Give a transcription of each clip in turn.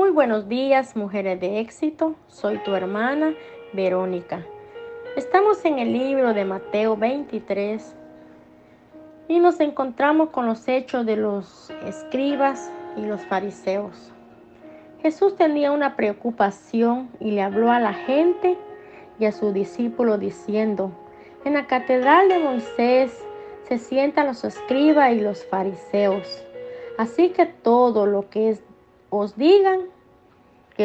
Muy buenos días, mujeres de éxito. Soy tu hermana Verónica. Estamos en el libro de Mateo 23 y nos encontramos con los hechos de los escribas y los fariseos. Jesús tenía una preocupación y le habló a la gente y a sus discípulos diciendo, en la catedral de Moisés se sientan los escribas y los fariseos. Así que todo lo que os digan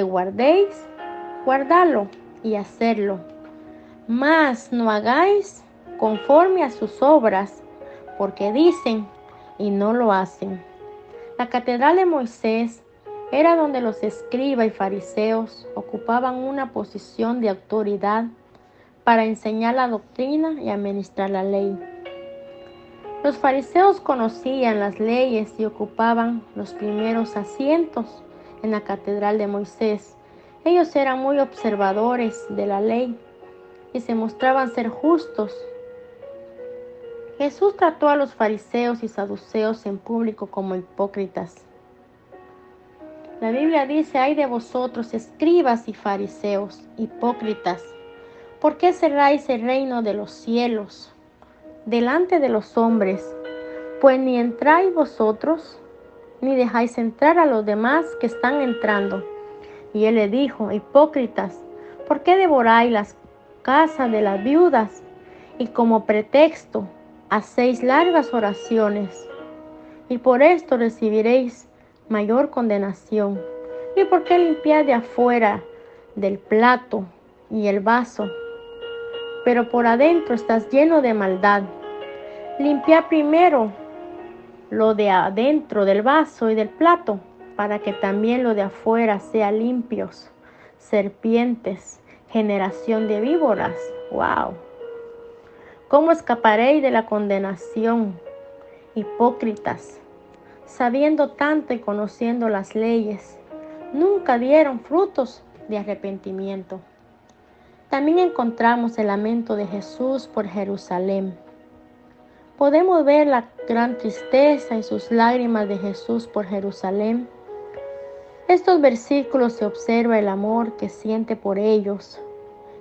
guardéis, guardadlo y hacerlo. Mas no hagáis conforme a sus obras, porque dicen y no lo hacen. La catedral de Moisés era donde los escribas y fariseos ocupaban una posición de autoridad para enseñar la doctrina y administrar la ley. Los fariseos conocían las leyes y ocupaban los primeros asientos en la catedral de Moisés. Ellos eran muy observadores de la ley y se mostraban ser justos. Jesús trató a los fariseos y saduceos en público como hipócritas. La Biblia dice, hay de vosotros, escribas y fariseos, hipócritas, ¿por qué cerráis el reino de los cielos delante de los hombres? Pues ni entráis vosotros, ni dejáis entrar a los demás que están entrando. Y él le dijo, hipócritas, ¿por qué devoráis las casas de las viudas y como pretexto hacéis largas oraciones? Y por esto recibiréis mayor condenación. ¿Y por qué limpiar de afuera del plato y el vaso? Pero por adentro estás lleno de maldad. Limpia primero lo de adentro del vaso y del plato, para que también lo de afuera sea limpios. Serpientes, generación de víboras. ¡Wow! ¿Cómo escaparéis de la condenación? Hipócritas sabiendo tanto y conociendo las leyes, nunca dieron frutos de arrepentimiento. También encontramos el lamento de Jesús por Jerusalén. Podemos ver la gran tristeza y sus lágrimas de Jesús por Jerusalén. Estos versículos se observa el amor que siente por ellos.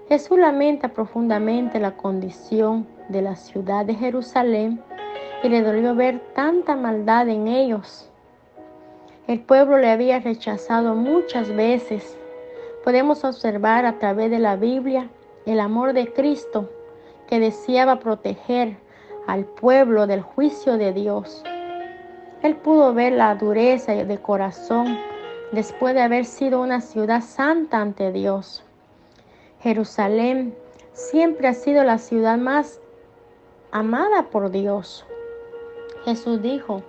Jesús lamenta profundamente la condición de la ciudad de Jerusalén y le dolió ver tanta maldad en ellos. El pueblo le había rechazado muchas veces. Podemos observar a través de la Biblia el amor de Cristo que deseaba proteger al pueblo del juicio de Dios. Él pudo ver la dureza de corazón después de haber sido una ciudad santa ante Dios. Jerusalén siempre ha sido la ciudad más amada por Dios. Jesús dijo,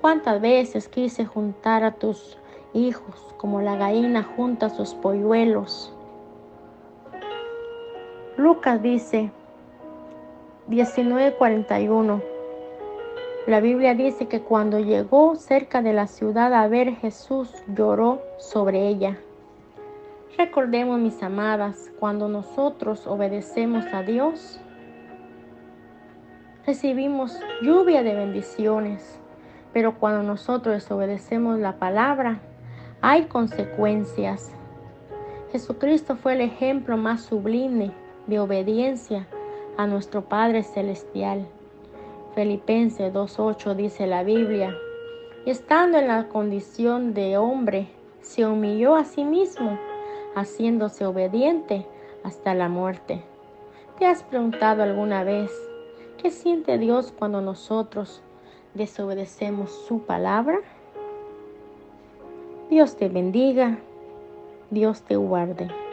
¿cuántas veces quise juntar a tus hijos como la gallina junta a sus polluelos? Lucas dice 19:41. La Biblia dice que cuando llegó cerca de la ciudad a ver Jesús lloró sobre ella. Recordemos, mis amadas, cuando nosotros obedecemos a Dios, recibimos lluvia de bendiciones, pero cuando nosotros desobedecemos la palabra, hay consecuencias. Jesucristo fue el ejemplo más sublime de obediencia a nuestro Padre Celestial. Filipenses 2.8 dice la Biblia, y estando en la condición de hombre, se humilló a sí mismo, haciéndose obediente hasta la muerte. ¿Te has preguntado alguna vez ¿Qué siente Dios cuando nosotros desobedecemos su palabra? Dios te bendiga, Dios te guarde.